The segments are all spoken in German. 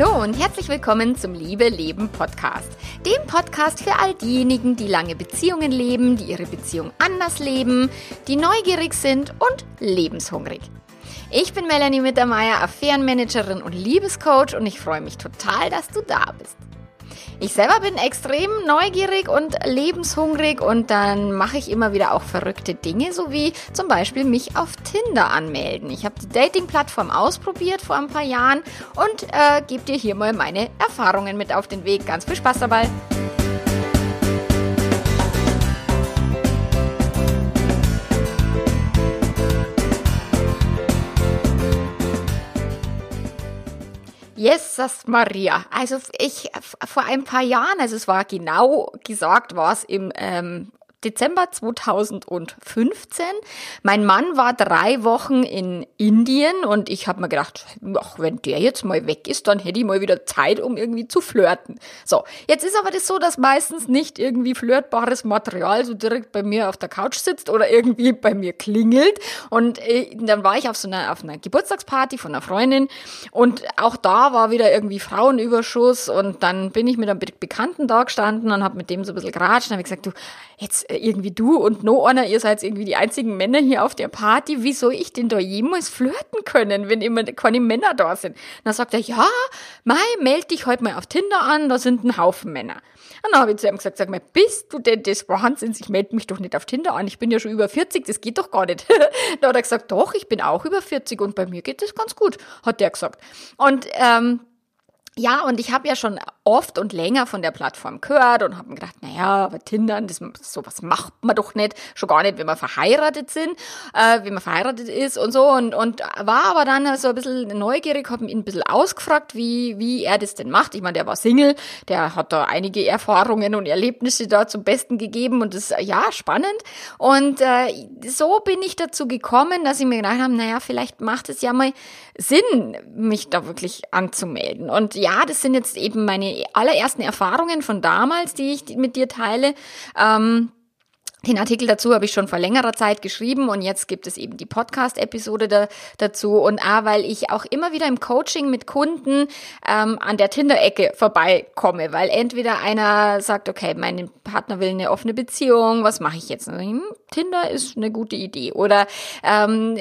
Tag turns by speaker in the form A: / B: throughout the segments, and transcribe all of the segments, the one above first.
A: Hallo und herzlich willkommen zum Liebe Leben Podcast. Dem Podcast für all diejenigen, die lange Beziehungen leben, die ihre Beziehung anders leben, die neugierig sind und lebenshungrig. Ich bin Melanie Mittermeier, Affärenmanagerin und Liebescoach und ich freue mich total, dass du da bist. Ich selber bin extrem neugierig und lebenshungrig und dann mache ich immer wieder auch verrückte Dinge, so wie zum Beispiel mich auf Tinder anmelden. Ich habe die Dating-Plattform ausprobiert vor ein paar Jahren und äh, gebe dir hier mal meine Erfahrungen mit auf den Weg. Ganz viel Spaß dabei! Jesus Maria. Also ich vor ein paar Jahren, also es war genau gesagt, war es im ähm, Dezember 2015. Mein Mann war drei Wochen in Indien und ich habe mir gedacht, ach, wenn der jetzt mal weg ist, dann hätte ich mal wieder Zeit, um irgendwie zu flirten. So, jetzt ist aber das so, dass meistens nicht irgendwie flirtbares Material so direkt bei mir auf der Couch sitzt oder irgendwie bei mir klingelt. Und äh, dann war ich auf so einer, auf einer Geburtstagsparty von einer Freundin und auch da war wieder irgendwie Frauenüberschuss und dann bin ich mit einem Bekannten da gestanden und habe mit dem so ein bisschen geratscht und habe gesagt, du, jetzt irgendwie du und no einer, ihr seid irgendwie die einzigen Männer hier auf der Party, wie soll ich denn da jemals flirten können, wenn immer keine Männer da sind? dann sagt er, ja, Mai, meld dich heute mal auf Tinder an, da sind ein Haufen Männer. Und dann habe ich zu ihm gesagt, sag mal, bist du denn des Wahnsinns? Ich melde mich doch nicht auf Tinder an, ich bin ja schon über 40, das geht doch gar nicht. da hat er gesagt, doch, ich bin auch über 40 und bei mir geht das ganz gut, hat der gesagt. Und ähm, ja, und ich habe ja schon oft und länger von der Plattform gehört und habe mir gedacht, naja, aber Tindern, das, sowas macht man doch nicht, schon gar nicht, wenn wir verheiratet sind, äh, wenn man verheiratet ist und so und, und war aber dann so ein bisschen neugierig, habe ihn ein bisschen ausgefragt, wie, wie er das denn macht. Ich meine, der war Single, der hat da einige Erfahrungen und Erlebnisse da zum Besten gegeben und das, ja, spannend. Und äh, so bin ich dazu gekommen, dass ich mir gedacht habe, naja, vielleicht macht es ja mal Sinn, mich da wirklich anzumelden. Und ja, das sind jetzt eben meine allerersten Erfahrungen von damals, die ich mit dir teile. Ähm, den Artikel dazu habe ich schon vor längerer Zeit geschrieben und jetzt gibt es eben die Podcast-Episode da, dazu. Und A, weil ich auch immer wieder im Coaching mit Kunden ähm, an der Tinder-Ecke vorbeikomme, weil entweder einer sagt, okay, mein Partner will eine offene Beziehung, was mache ich jetzt? Hm, Tinder ist eine gute Idee. Oder ähm,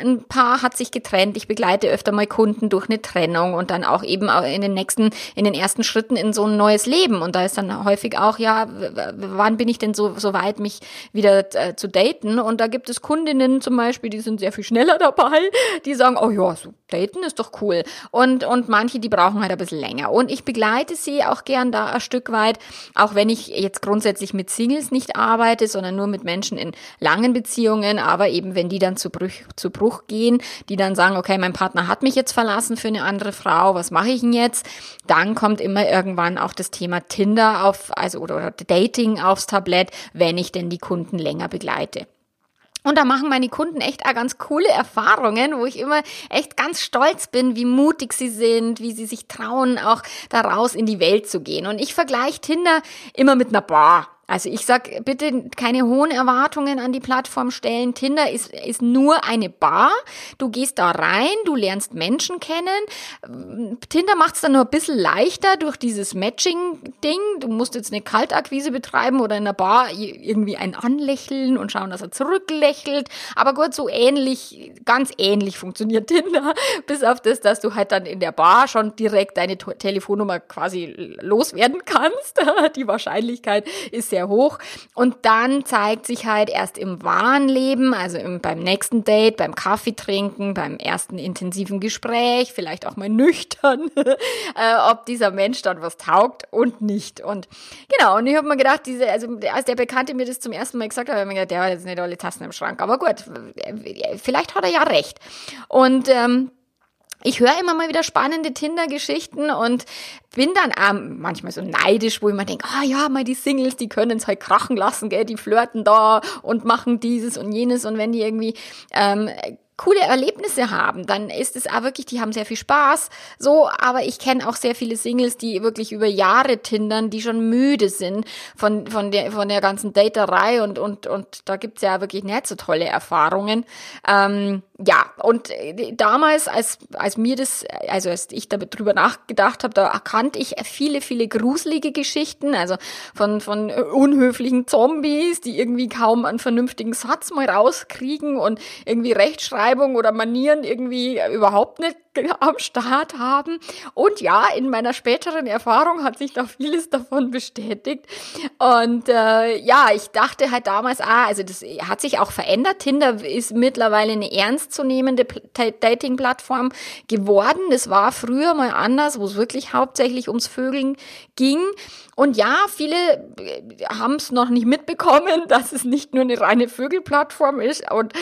A: ein Paar hat sich getrennt, ich begleite öfter mal Kunden durch eine Trennung und dann auch eben in den nächsten, in den ersten Schritten in so ein neues Leben. Und da ist dann häufig auch, ja, wann bin ich denn so, so weit, mich wieder äh, zu daten. Und da gibt es Kundinnen zum Beispiel, die sind sehr viel schneller dabei, die sagen, oh ja, so daten ist doch cool. Und, und manche, die brauchen halt ein bisschen länger. Und ich begleite sie auch gern da ein Stück weit, auch wenn ich jetzt grundsätzlich mit Singles nicht arbeite, sondern nur mit Menschen in langen Beziehungen, aber eben wenn die dann zu Bruch, zu Bruch gehen, die dann sagen, okay, mein Partner hat mich jetzt verlassen für eine andere Frau, was mache ich denn jetzt? Dann kommt immer irgendwann auch das Thema Tinder auf, also oder, oder Dating aufs Tablett, wenn ich denn die Kunden länger begleite. Und da machen meine Kunden echt auch ganz coole Erfahrungen, wo ich immer echt ganz stolz bin, wie mutig sie sind, wie sie sich trauen, auch daraus in die Welt zu gehen. Und ich vergleiche Tinder immer mit einer Bar. Also ich sag bitte keine hohen Erwartungen an die Plattform stellen. Tinder ist, ist nur eine Bar. Du gehst da rein, du lernst Menschen kennen. Tinder macht es dann nur ein bisschen leichter durch dieses Matching-Ding. Du musst jetzt eine Kaltakquise betreiben oder in der Bar irgendwie einen anlächeln und schauen, dass er zurücklächelt. Aber gut, so ähnlich, ganz ähnlich funktioniert Tinder. Bis auf das, dass du halt dann in der Bar schon direkt deine Telefonnummer quasi loswerden kannst. Die Wahrscheinlichkeit ist sehr sehr hoch. Und dann zeigt sich halt erst im wahren Leben, also im, beim nächsten Date, beim Kaffee trinken, beim ersten intensiven Gespräch, vielleicht auch mal nüchtern, äh, ob dieser Mensch dann was taugt und nicht. Und genau, und ich habe mir gedacht, diese, also als der Bekannte mir das zum ersten Mal gesagt hat, habe ich mir gedacht, der hat jetzt nicht alle Tassen im Schrank. Aber gut, vielleicht hat er ja recht. Und ähm, ich höre immer mal wieder spannende Tinder-Geschichten und bin dann ähm, manchmal so neidisch, wo ich mir denke, ah ja, mal die Singles, die können es halt krachen lassen, gell, die flirten da und machen dieses und jenes und wenn die irgendwie ähm, coole Erlebnisse haben, dann ist es auch wirklich, die haben sehr viel Spaß. So, aber ich kenne auch sehr viele Singles, die wirklich über Jahre tindern, die schon müde sind von, von, der, von der ganzen Daterei und, und, und da gibt's ja wirklich nicht so tolle Erfahrungen. Ähm, ja, und äh, damals, als, als mir das, also als ich darüber nachgedacht habe, da erkannte ich viele, viele gruselige Geschichten, also von, von unhöflichen Zombies, die irgendwie kaum einen vernünftigen Satz mal rauskriegen und irgendwie Rechtschreibung oder Manieren irgendwie überhaupt nicht am Start haben. Und ja, in meiner späteren Erfahrung hat sich da vieles davon bestätigt. Und äh, ja, ich dachte halt damals, ah, also das hat sich auch verändert. Tinder ist mittlerweile eine ernstzunehmende Dating-Plattform geworden. Das war früher mal anders, wo es wirklich hauptsächlich ums Vögeln ging. Und ja, viele äh, haben es noch nicht mitbekommen, dass es nicht nur eine reine Vögelplattform ist. Und,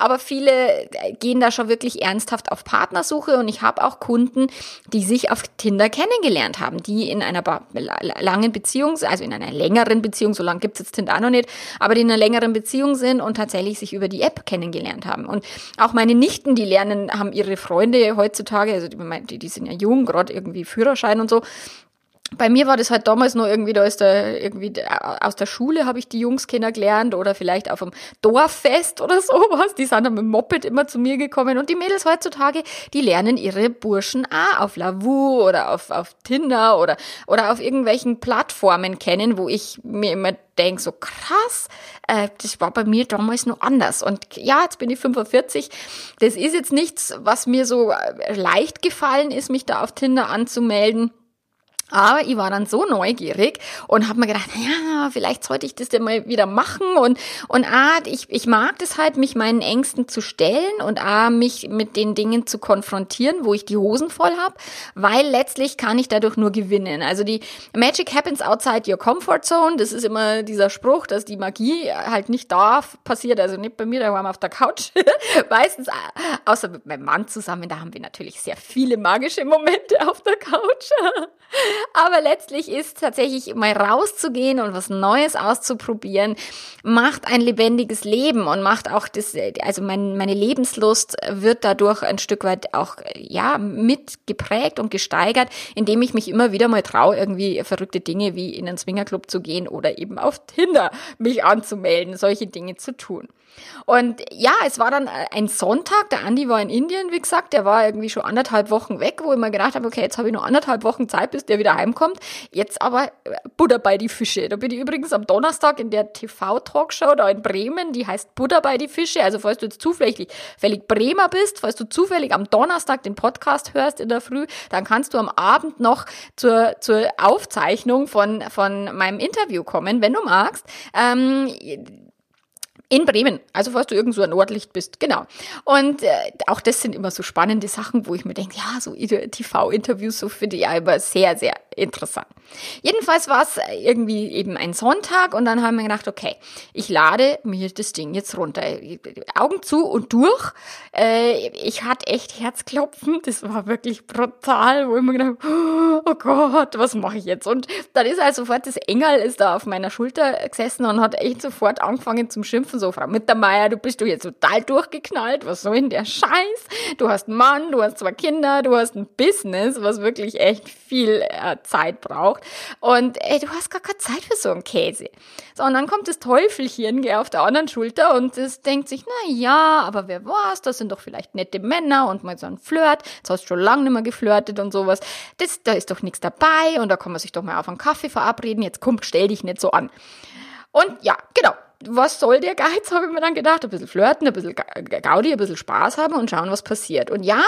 A: aber viele gehen da schon wirklich ernsthaft auf Partnersuche. Und ich habe auch Kunden, die sich auf Tinder kennengelernt haben, die in einer langen Beziehung, also in einer längeren Beziehung, so lange gibt es jetzt Tinder auch noch nicht, aber die in einer längeren Beziehung sind und tatsächlich sich über die App kennengelernt haben. Und auch meine Nichten, die lernen, haben ihre Freunde heutzutage, also die, die sind ja jung, gerade irgendwie Führerschein und so, bei mir war das halt damals nur irgendwie, da ist der, irgendwie aus der Schule habe ich die Jungs kennengelernt oder vielleicht auf einem Dorffest oder sowas. Die sind dann mit dem Moped immer zu mir gekommen und die Mädels heutzutage, die lernen ihre Burschen auch auf Lavu oder auf, auf Tinder oder, oder auf irgendwelchen Plattformen kennen, wo ich mir immer denke, so krass, äh, das war bei mir damals nur anders. Und ja, jetzt bin ich 45. Das ist jetzt nichts, was mir so äh, leicht gefallen ist, mich da auf Tinder anzumelden. Aber ich war dann so neugierig und habe mir gedacht, ja, vielleicht sollte ich das denn mal wieder machen und und ah, ich ich mag das halt, mich meinen Ängsten zu stellen und ah, mich mit den Dingen zu konfrontieren, wo ich die Hosen voll habe, weil letztlich kann ich dadurch nur gewinnen. Also die Magic happens outside your comfort zone, das ist immer dieser Spruch, dass die Magie halt nicht da passiert, also nicht bei mir, da waren wir auf der Couch, meistens außer mit meinem Mann zusammen, da haben wir natürlich sehr viele magische Momente auf der Couch. Aber letztlich ist tatsächlich mal rauszugehen und was Neues auszuprobieren, macht ein lebendiges Leben und macht auch das, also mein, meine Lebenslust wird dadurch ein Stück weit auch, ja, mit geprägt und gesteigert, indem ich mich immer wieder mal traue, irgendwie verrückte Dinge wie in einen Swingerclub zu gehen oder eben auf Tinder mich anzumelden, solche Dinge zu tun. Und ja, es war dann ein Sonntag, der Andi war in Indien, wie gesagt, der war irgendwie schon anderthalb Wochen weg, wo ich mir gedacht habe, okay, jetzt habe ich noch anderthalb Wochen Zeit, bis der wieder heimkommt. Jetzt aber äh, Buddha bei die Fische. Da bin ich übrigens am Donnerstag in der TV-Talkshow da in Bremen, die heißt Buddha bei die Fische. Also falls du jetzt zufällig Bremer bist, falls du zufällig am Donnerstag den Podcast hörst in der Früh, dann kannst du am Abend noch zur, zur Aufzeichnung von, von meinem Interview kommen, wenn du magst. Ähm, in Bremen, also falls du irgendwo ein Nordlicht bist, genau. Und äh, auch das sind immer so spannende Sachen, wo ich mir denke, ja, so TV-Interviews, so finde ich ja immer sehr, sehr interessant. Jedenfalls war es irgendwie eben ein Sonntag und dann haben wir gedacht, okay, ich lade mir das Ding jetzt runter. Augen zu und durch. Äh, ich hatte echt Herzklopfen, das war wirklich brutal, wo ich mir gedacht oh Gott, was mache ich jetzt? Und dann ist halt sofort das Engel ist da auf meiner Schulter gesessen und hat echt sofort angefangen zum Schimpfen, so Frau Mittermeier, du bist du jetzt total durchgeknallt, was soll denn der Scheiß? Du hast einen Mann, du hast zwei Kinder, du hast ein Business, was wirklich echt viel äh, Zeit braucht. Und ey, du hast gar keine Zeit für so einen Käse. So, und dann kommt das Teufelchen gell, auf der anderen Schulter und es denkt sich, na ja, aber wer war's? Das sind doch vielleicht nette Männer und mal so ein Flirt. Jetzt hast du schon lange nicht mehr geflirtet und sowas. Das, da ist doch nichts dabei und da kann man sich doch mal auf einen Kaffee verabreden. Jetzt komm, stell dich nicht so an. Und ja, genau was soll der Geiz, habe ich mir dann gedacht. Ein bisschen flirten, ein bisschen Gaudi, ein bisschen Spaß haben und schauen, was passiert. Und ja,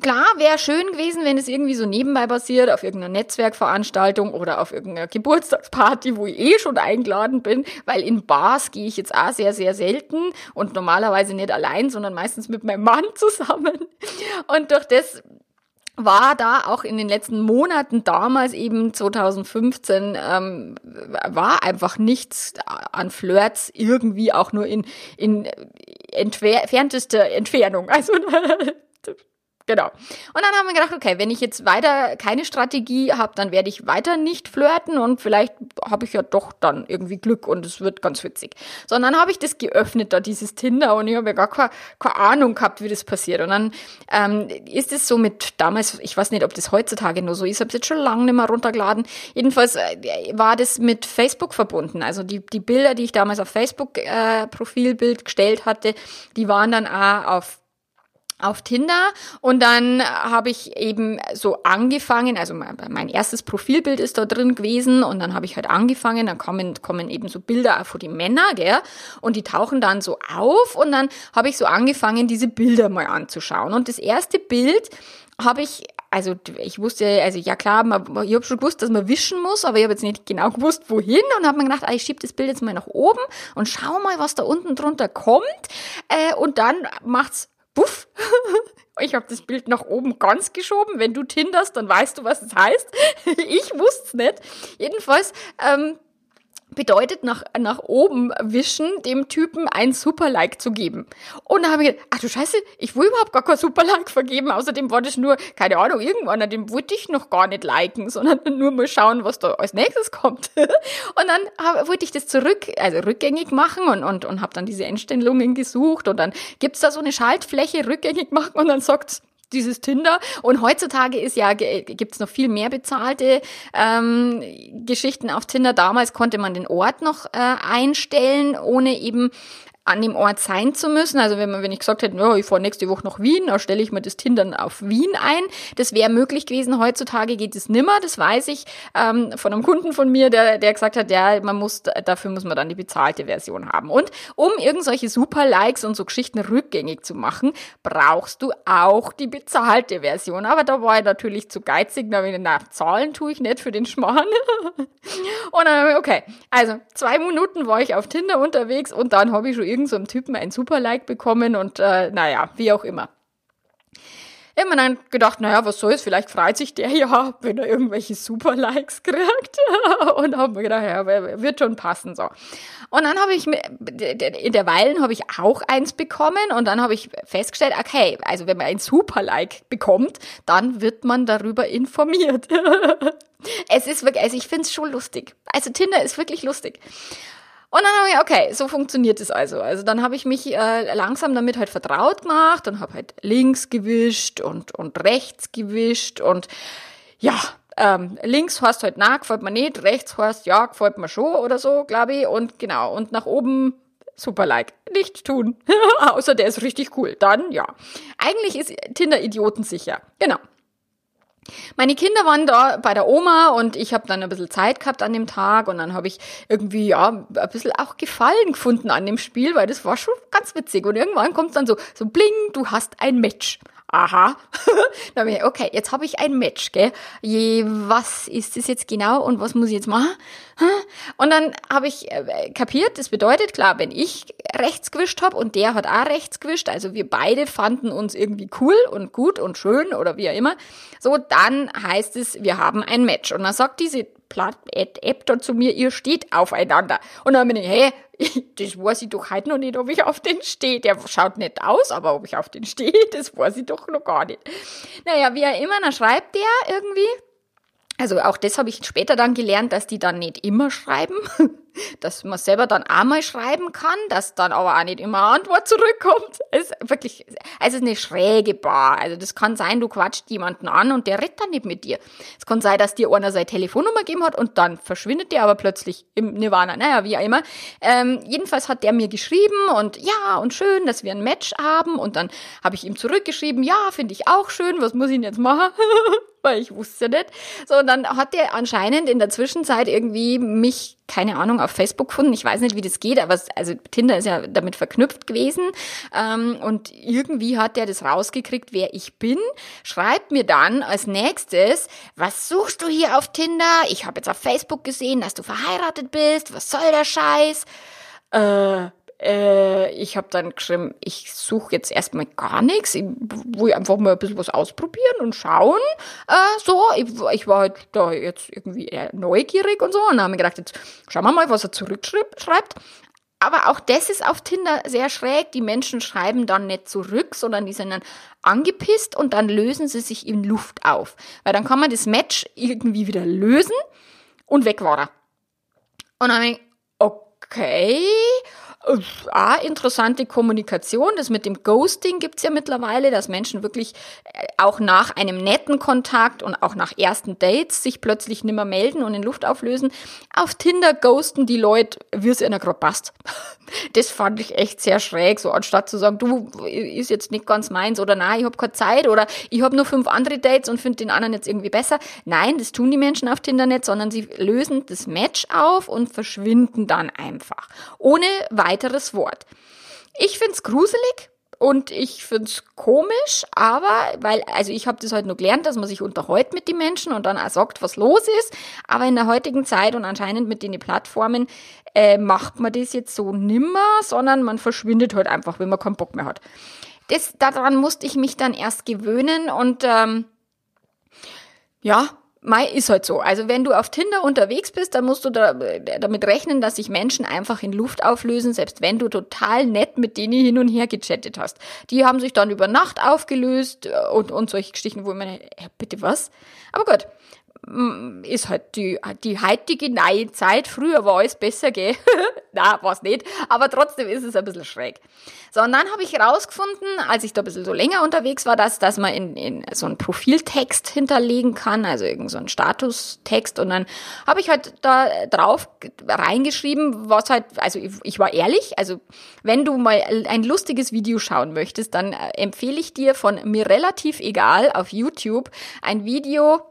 A: klar, wäre schön gewesen, wenn es irgendwie so nebenbei passiert, auf irgendeiner Netzwerkveranstaltung oder auf irgendeiner Geburtstagsparty, wo ich eh schon eingeladen bin, weil in Bars gehe ich jetzt auch sehr, sehr selten und normalerweise nicht allein, sondern meistens mit meinem Mann zusammen. Und durch das war da auch in den letzten Monaten damals eben 2015 ähm, war einfach nichts an Flirts irgendwie auch nur in in entferntester Entfernung also Genau. Und dann haben wir gedacht, okay, wenn ich jetzt weiter keine Strategie habe, dann werde ich weiter nicht flirten und vielleicht habe ich ja doch dann irgendwie Glück und es wird ganz witzig. So, und dann habe ich das geöffnet, da dieses Tinder und ich habe ja gar keine, keine Ahnung gehabt, wie das passiert. Und dann ähm, ist es so mit damals, ich weiß nicht, ob das heutzutage nur so ist, ich habe es jetzt schon lange nicht mehr runtergeladen. Jedenfalls äh, war das mit Facebook verbunden. Also die, die Bilder, die ich damals auf Facebook äh, Profilbild gestellt hatte, die waren dann auch auf auf Tinder. Und dann habe ich eben so angefangen, also mein, erstes Profilbild ist da drin gewesen. Und dann habe ich halt angefangen, dann kommen, kommen eben so Bilder auch von die Männer, gell, und die tauchen dann so auf. Und dann habe ich so angefangen, diese Bilder mal anzuschauen. Und das erste Bild habe ich also ich wusste, also ja klar, man, ich habe schon gewusst, dass man wischen muss, aber ich habe jetzt nicht genau gewusst, wohin. Und habe mir gedacht, ah, ich schiebe das Bild jetzt mal nach oben und schau mal, was da unten drunter kommt. Äh, und dann macht's Puff. Ich habe das Bild nach oben ganz geschoben. Wenn du tinderst, dann weißt du, was es heißt. Ich wusste es nicht. Jedenfalls ähm, bedeutet nach, nach oben wischen, dem Typen ein Super-Like zu geben. Und da habe ich gedacht, ach du Scheiße, ich will überhaupt gar kein Super-Like vergeben. Außerdem wollte ich nur, keine Ahnung, irgendwann, dem wollte ich noch gar nicht liken, sondern nur mal schauen, was da als nächstes kommt. Und dann hab, wollte ich das zurück, also rückgängig machen und, und, und habe dann diese Einstellungen gesucht und dann gibt's da so eine Schaltfläche rückgängig machen und dann sagt's dieses Tinder. Und heutzutage ist ja, gibt's noch viel mehr bezahlte ähm, Geschichten auf Tinder. Damals konnte man den Ort noch äh, einstellen, ohne eben an dem Ort sein zu müssen. Also wenn man, wenn ich gesagt hätte, ja, ich fahre nächste Woche nach Wien, dann stelle ich mir das Tindern auf Wien ein. Das wäre möglich gewesen. Heutzutage geht es nimmer, das weiß ich ähm, von einem Kunden von mir, der, der gesagt hat, ja, man muss, dafür muss man dann die bezahlte Version haben. Und um irgendwelche Super-Likes und so Geschichten rückgängig zu machen, brauchst du auch die bezahlte Version. Aber da war ich natürlich zu geizig, da habe ich na, zahlen tue ich nicht für den Schmarrn. und dann okay, also zwei Minuten war ich auf Tinder unterwegs und dann habe ich schon irgendeinem so Typen ein Super-Like bekommen und äh, naja, wie auch immer. Mir dann gedacht, naja, was soll's, vielleicht freut sich der ja, wenn er irgendwelche Super-Likes kriegt. und habe mir gedacht, ja, wird schon passen so. Und dann habe ich, in der Weilen habe ich auch eins bekommen und dann habe ich festgestellt, okay, also wenn man ein Super-Like bekommt, dann wird man darüber informiert. es ist wirklich, also ich finde es schon lustig. Also Tinder ist wirklich lustig. Und dann habe ich, okay, so funktioniert es also. Also dann habe ich mich äh, langsam damit halt vertraut gemacht und habe halt links gewischt und, und rechts gewischt und ja, ähm, links heißt halt na, gefällt mir nicht, rechts heißt ja, gefällt mir schon oder so, glaube ich. Und genau, und nach oben super like. Nicht tun. Außer der ist richtig cool. Dann ja. Eigentlich ist Tinder idiotensicher. Genau. Meine Kinder waren da bei der Oma und ich habe dann ein bisschen Zeit gehabt an dem Tag und dann habe ich irgendwie ja ein bisschen auch Gefallen gefunden an dem Spiel, weil das war schon ganz witzig. Und irgendwann kommt dann so so bling, du hast ein Match aha. dann habe ich, okay, jetzt habe ich ein Match, gell? Je, was ist das jetzt genau und was muss ich jetzt machen? Und dann habe ich äh, kapiert, das bedeutet, klar, wenn ich rechts gewischt habe und der hat auch rechts gewischt, also wir beide fanden uns irgendwie cool und gut und schön oder wie auch immer, so, dann heißt es, wir haben ein Match. Und dann sagt diese App da zu mir, ihr steht aufeinander. Und dann bin ich, hä, das weiß ich doch heute noch nicht, ob ich auf den stehe. Der schaut nicht aus, aber ob ich auf den stehe, das weiß ich doch noch gar nicht. Naja, wie er immer, dann schreibt der irgendwie. Also auch das habe ich später dann gelernt, dass die dann nicht immer schreiben, dass man selber dann einmal schreiben kann, dass dann aber auch nicht immer eine Antwort zurückkommt. Es ist wirklich, es ist eine schräge Bar. Also das kann sein, du quatscht jemanden an und der redet dann nicht mit dir. Es kann sein, dass dir einer seine Telefonnummer gegeben hat und dann verschwindet der aber plötzlich im Nirvana. Naja, wie auch immer. Ähm, jedenfalls hat der mir geschrieben und ja, und schön, dass wir ein Match haben. Und dann habe ich ihm zurückgeschrieben, ja, finde ich auch schön, was muss ich denn jetzt machen? weil ich wusste nicht. So, und dann hat der anscheinend in der Zwischenzeit irgendwie mich, keine Ahnung, auf Facebook gefunden. Ich weiß nicht, wie das geht, aber es, also Tinder ist ja damit verknüpft gewesen. Ähm, und irgendwie hat der das rausgekriegt, wer ich bin. Schreibt mir dann als nächstes, was suchst du hier auf Tinder? Ich habe jetzt auf Facebook gesehen, dass du verheiratet bist. Was soll der Scheiß? Äh, äh, ich habe dann geschrieben, ich suche jetzt erstmal gar nichts. Ich will einfach mal ein bisschen was ausprobieren und schauen. Äh, so, ich, ich war halt da jetzt irgendwie neugierig und so. Und dann habe ich gedacht, jetzt schauen wir mal, was er zurückschreibt. aber auch das ist auf Tinder sehr schräg. Die Menschen schreiben dann nicht zurück, sondern die sind dann angepisst und dann lösen sie sich in Luft auf. Weil dann kann man das Match irgendwie wieder lösen und weg war er. Und dann denke ich, okay, Ah, interessante Kommunikation. Das mit dem Ghosting gibt's ja mittlerweile, dass Menschen wirklich äh, auch nach einem netten Kontakt und auch nach ersten Dates sich plötzlich nimmer melden und in Luft auflösen. Auf Tinder ghosten die Leute, wie es in der Gruppe passt. Das fand ich echt sehr schräg, so anstatt zu sagen, du ist jetzt nicht ganz meins oder nein, ich habe keine Zeit oder ich habe nur fünf andere Dates und finde den anderen jetzt irgendwie besser. Nein, das tun die Menschen auf Tinder nicht, sondern sie lösen das Match auf und verschwinden dann einfach. Ohne weiteres Wort. Ich find's gruselig und ich find's komisch, aber weil, also ich habe das heute nur gelernt, dass man sich unterhält mit den Menschen und dann auch sagt, was los ist. Aber in der heutigen Zeit und anscheinend mit den Plattformen äh, macht man das jetzt so nimmer, sondern man verschwindet halt einfach, wenn man keinen Bock mehr hat. Das, daran musste ich mich dann erst gewöhnen und ähm, ja, Mai ist halt so. Also wenn du auf Tinder unterwegs bist, dann musst du da, damit rechnen, dass sich Menschen einfach in Luft auflösen, selbst wenn du total nett mit denen hin und her gechattet hast. Die haben sich dann über Nacht aufgelöst äh, und, und solche Geschichten, wo man, bitte was? Aber gut, ist halt die, die heutige neue Zeit. Früher war alles besser, gell? Na, war's nicht. Aber trotzdem ist es ein bisschen schräg. So, und dann habe ich herausgefunden, als ich da ein bisschen so länger unterwegs war, dass, dass man in, in so einen Profiltext hinterlegen kann, also irgend so Statustext. Und dann habe ich halt da drauf reingeschrieben, was halt, also ich, ich war ehrlich, also wenn du mal ein lustiges Video schauen möchtest, dann äh, empfehle ich dir von mir relativ egal auf YouTube ein Video,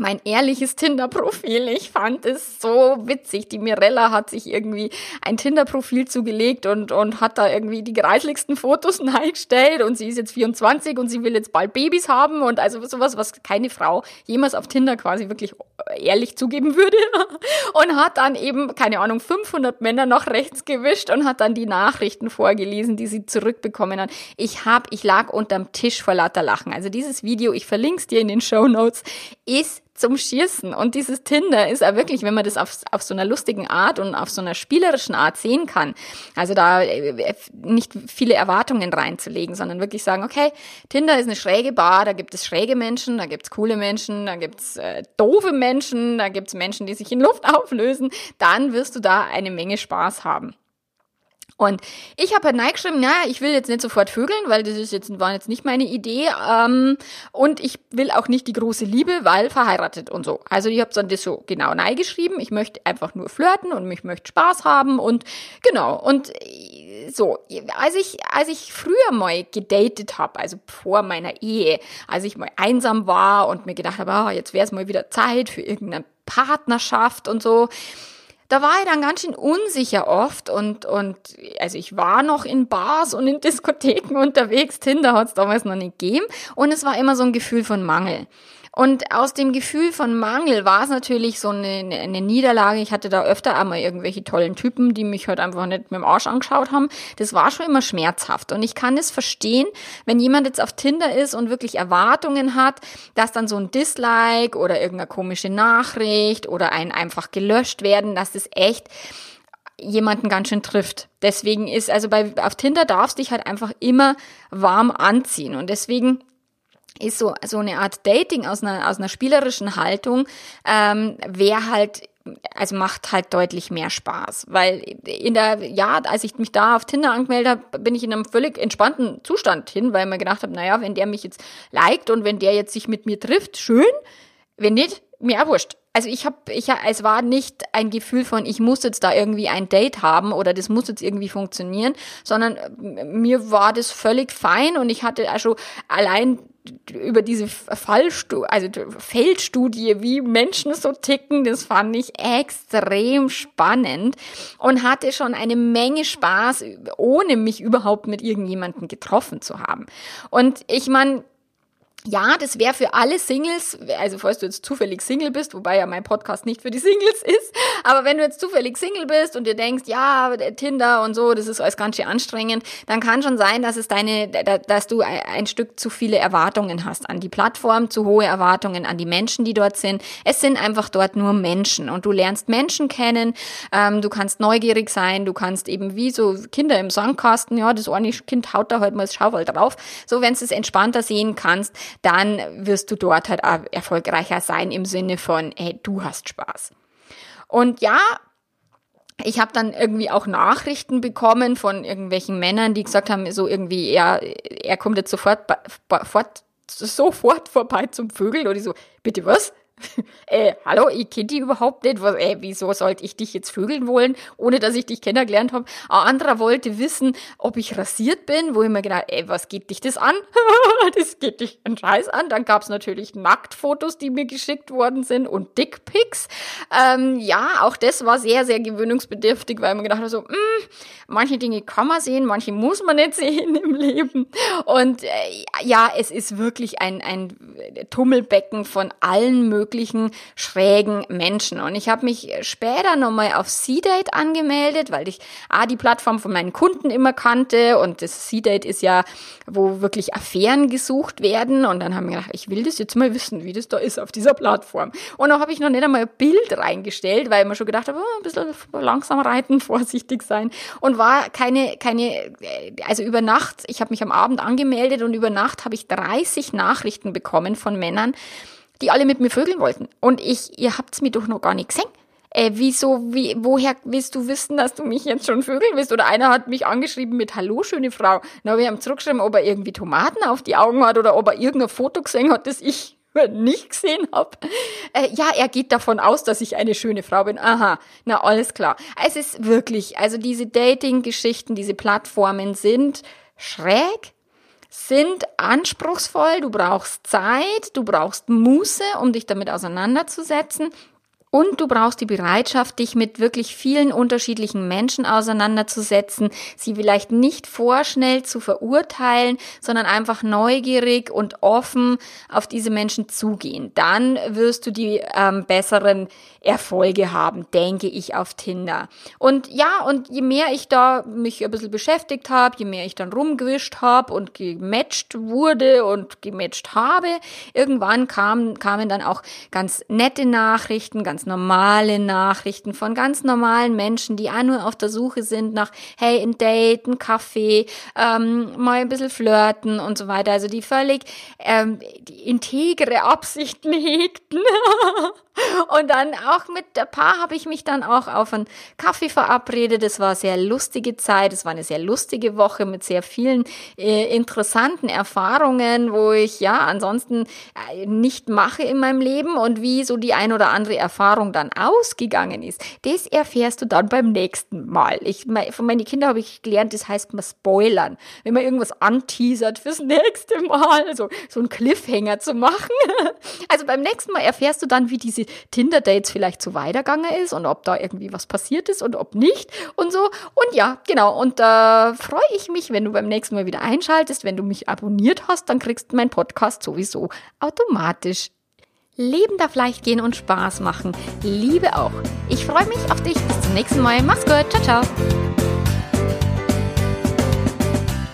A: mein ehrliches Tinder-Profil. Ich fand es so witzig. Die Mirella hat sich irgendwie ein Tinder-Profil zugelegt und, und hat da irgendwie die greislichsten Fotos eingestellt und sie ist jetzt 24 und sie will jetzt bald Babys haben und also sowas, was keine Frau jemals auf Tinder quasi wirklich ehrlich zugeben würde. Und hat dann eben, keine Ahnung, 500 Männer nach rechts gewischt und hat dann die Nachrichten vorgelesen, die sie zurückbekommen hat. Ich hab, ich lag unterm Tisch vor lauter Lachen. Also dieses Video, ich verlinke es dir in den Show Notes, ist zum Schießen. Und dieses Tinder ist auch wirklich, wenn man das auf, auf so einer lustigen Art und auf so einer spielerischen Art sehen kann, also da äh, nicht viele Erwartungen reinzulegen, sondern wirklich sagen, okay, Tinder ist eine schräge Bar, da gibt es schräge Menschen, da gibt es coole Menschen, da gibt es äh, doofe Menschen, da gibt es Menschen, die sich in Luft auflösen, dann wirst du da eine Menge Spaß haben. Und ich habe halt reingeschrieben, ja, ich will jetzt nicht sofort vögeln, weil das ist jetzt, war jetzt nicht meine Idee. Ähm, und ich will auch nicht die große Liebe, weil verheiratet und so. Also ich habe dann das so genau geschrieben. Ich möchte einfach nur flirten und ich möchte Spaß haben und genau. Und so, als ich, als ich früher mal gedatet habe, also vor meiner Ehe, als ich mal einsam war und mir gedacht habe, oh, jetzt wäre es mal wieder Zeit für irgendeine Partnerschaft und so da war ich dann ganz schön unsicher oft und, und also ich war noch in Bars und in Diskotheken unterwegs, Tinder hat es damals noch nicht gegeben und es war immer so ein Gefühl von Mangel. Und aus dem Gefühl von Mangel war es natürlich so eine, eine Niederlage. Ich hatte da öfter einmal irgendwelche tollen Typen, die mich halt einfach nicht mit dem Arsch angeschaut haben. Das war schon immer schmerzhaft. Und ich kann es verstehen, wenn jemand jetzt auf Tinder ist und wirklich Erwartungen hat, dass dann so ein Dislike oder irgendeine komische Nachricht oder ein einfach gelöscht werden, dass das echt jemanden ganz schön trifft. Deswegen ist, also bei, auf Tinder darfst dich halt einfach immer warm anziehen. Und deswegen ist so, so eine Art Dating aus einer, aus einer spielerischen Haltung, ähm, wäre halt also macht halt deutlich mehr Spaß, weil in der ja, als ich mich da auf Tinder angemeldet habe, bin ich in einem völlig entspannten Zustand hin, weil ich mir gedacht habe, naja, wenn der mich jetzt liked und wenn der jetzt sich mit mir trifft, schön, wenn nicht, mir wurscht. Also ich habe, ich, es war nicht ein Gefühl von, ich muss jetzt da irgendwie ein Date haben oder das muss jetzt irgendwie funktionieren, sondern mir war das völlig fein und ich hatte also allein über diese Fallstudie, also Feldstudie, wie Menschen so ticken, das fand ich extrem spannend und hatte schon eine Menge Spaß, ohne mich überhaupt mit irgendjemandem getroffen zu haben. Und ich meine, ja, das wäre für alle Singles, also falls du jetzt zufällig Single bist, wobei ja mein Podcast nicht für die Singles ist, aber wenn du jetzt zufällig Single bist und dir denkst, ja, Tinder und so, das ist alles ganz schön anstrengend, dann kann schon sein, dass es deine, dass du ein Stück zu viele Erwartungen hast an die Plattform, zu hohe Erwartungen an die Menschen, die dort sind. Es sind einfach dort nur Menschen und du lernst Menschen kennen, ähm, du kannst neugierig sein, du kannst eben wie so Kinder im Sandkasten, ja, das eine Kind haut da halt mal das Schaufel drauf, so wenn du es entspannter sehen kannst, dann wirst du dort halt auch erfolgreicher sein im Sinne von, hey, du hast Spaß. Und ja, ich habe dann irgendwie auch Nachrichten bekommen von irgendwelchen Männern, die gesagt haben, so irgendwie, er, er kommt jetzt sofort, fort, sofort vorbei zum Vögeln. Ich so, bitte was? äh, hallo, ich kenne die überhaupt nicht. Was, äh, wieso sollte ich dich jetzt vögeln wollen, ohne dass ich dich kennengelernt habe? Ein anderer wollte wissen, ob ich rasiert bin, wo ich mir gedacht, ey, was geht dich das an? das geht dich einen Scheiß an. Dann gab's natürlich Nacktfotos, die mir geschickt worden sind und Dickpics. Ähm, ja, auch das war sehr, sehr gewöhnungsbedürftig, weil man gedacht hat, so, mh, hm, manche Dinge kann man sehen, manche muss man nicht sehen im Leben. Und äh, ja, es ist wirklich ein, ein Tummelbecken von allen möglichen möglichen schrägen Menschen. Und ich habe mich später nochmal auf C-Date angemeldet, weil ich A, die Plattform von meinen Kunden immer kannte und das C-Date ist ja, wo wirklich Affären gesucht werden. Und dann haben wir gedacht, ich will das jetzt mal wissen, wie das da ist auf dieser Plattform. Und da habe ich noch nicht einmal ein Bild reingestellt, weil ich mir schon gedacht habe, oh, ein bisschen langsam reiten, vorsichtig sein. Und war keine, keine, also über Nacht, ich habe mich am Abend angemeldet und über Nacht habe ich 30 Nachrichten bekommen von Männern, die alle mit mir vögeln wollten. Und ich, ihr habt's mir doch noch gar nicht gesehen. Äh, wieso, wie, woher willst du wissen, dass du mich jetzt schon vögeln willst? Oder einer hat mich angeschrieben mit Hallo, schöne Frau. Na, wir haben zurückgeschrieben, ob er irgendwie Tomaten auf die Augen hat oder ob er irgendein Foto gesehen hat, das ich nicht gesehen habe. Äh, ja, er geht davon aus, dass ich eine schöne Frau bin. Aha, na alles klar. Es ist wirklich, also diese Dating-Geschichten, diese Plattformen sind schräg, sind anspruchsvoll, du brauchst Zeit, du brauchst Muße, um dich damit auseinanderzusetzen. Und du brauchst die Bereitschaft, dich mit wirklich vielen unterschiedlichen Menschen auseinanderzusetzen, sie vielleicht nicht vorschnell zu verurteilen, sondern einfach neugierig und offen auf diese Menschen zugehen. Dann wirst du die ähm, besseren Erfolge haben, denke ich, auf Tinder. Und ja, und je mehr ich da mich ein bisschen beschäftigt habe, je mehr ich dann rumgewischt habe und gematcht wurde und gematcht habe, irgendwann kam, kamen dann auch ganz nette Nachrichten, ganz normale Nachrichten von ganz normalen Menschen, die auch nur auf der Suche sind nach, hey, ein Date, ein Kaffee, ähm, mal ein bisschen flirten und so weiter. Also die völlig ähm, die integre Absichten hegten. Und dann auch mit der Paar habe ich mich dann auch auf einen Kaffee verabredet. Es war sehr lustige Zeit. Es war eine sehr lustige Woche mit sehr vielen äh, interessanten Erfahrungen, wo ich ja ansonsten äh, nicht mache in meinem Leben und wie so die ein oder andere Erfahrung dann ausgegangen ist. Das erfährst du dann beim nächsten Mal. Ich, von meinen Kindern habe ich gelernt, das heißt mal spoilern. Wenn man irgendwas anteasert fürs nächste Mal, so, so einen Cliffhanger zu machen. Also beim nächsten Mal erfährst du dann, wie diese Tinder-Dates vielleicht so weitergegangen ist und ob da irgendwie was passiert ist und ob nicht und so. Und ja, genau. Und da äh, freue ich mich, wenn du beim nächsten Mal wieder einschaltest. Wenn du mich abonniert hast, dann kriegst du meinen Podcast sowieso automatisch. Leben darf leicht gehen und Spaß machen. Liebe auch. Ich freue mich auf dich. Bis zum nächsten Mal. Mach's gut. Ciao, ciao.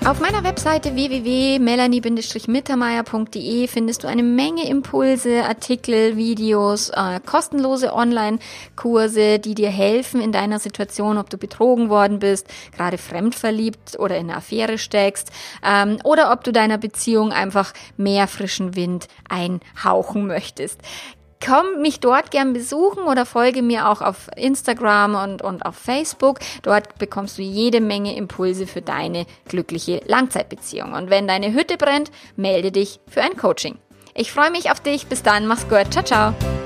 A: Auf meiner Webseite www.melanie-mittermeier.de findest du eine Menge Impulse, Artikel, Videos, äh, kostenlose Online-Kurse, die dir helfen in deiner Situation, ob du betrogen worden bist, gerade fremdverliebt oder in eine Affäre steckst, ähm, oder ob du deiner Beziehung einfach mehr frischen Wind einhauchen möchtest komm mich dort gern besuchen oder folge mir auch auf Instagram und, und auf Facebook. Dort bekommst du jede Menge Impulse für deine glückliche Langzeitbeziehung. Und wenn deine Hütte brennt, melde dich für ein Coaching. Ich freue mich auf dich. Bis dann. Mach's gut. Ciao, ciao.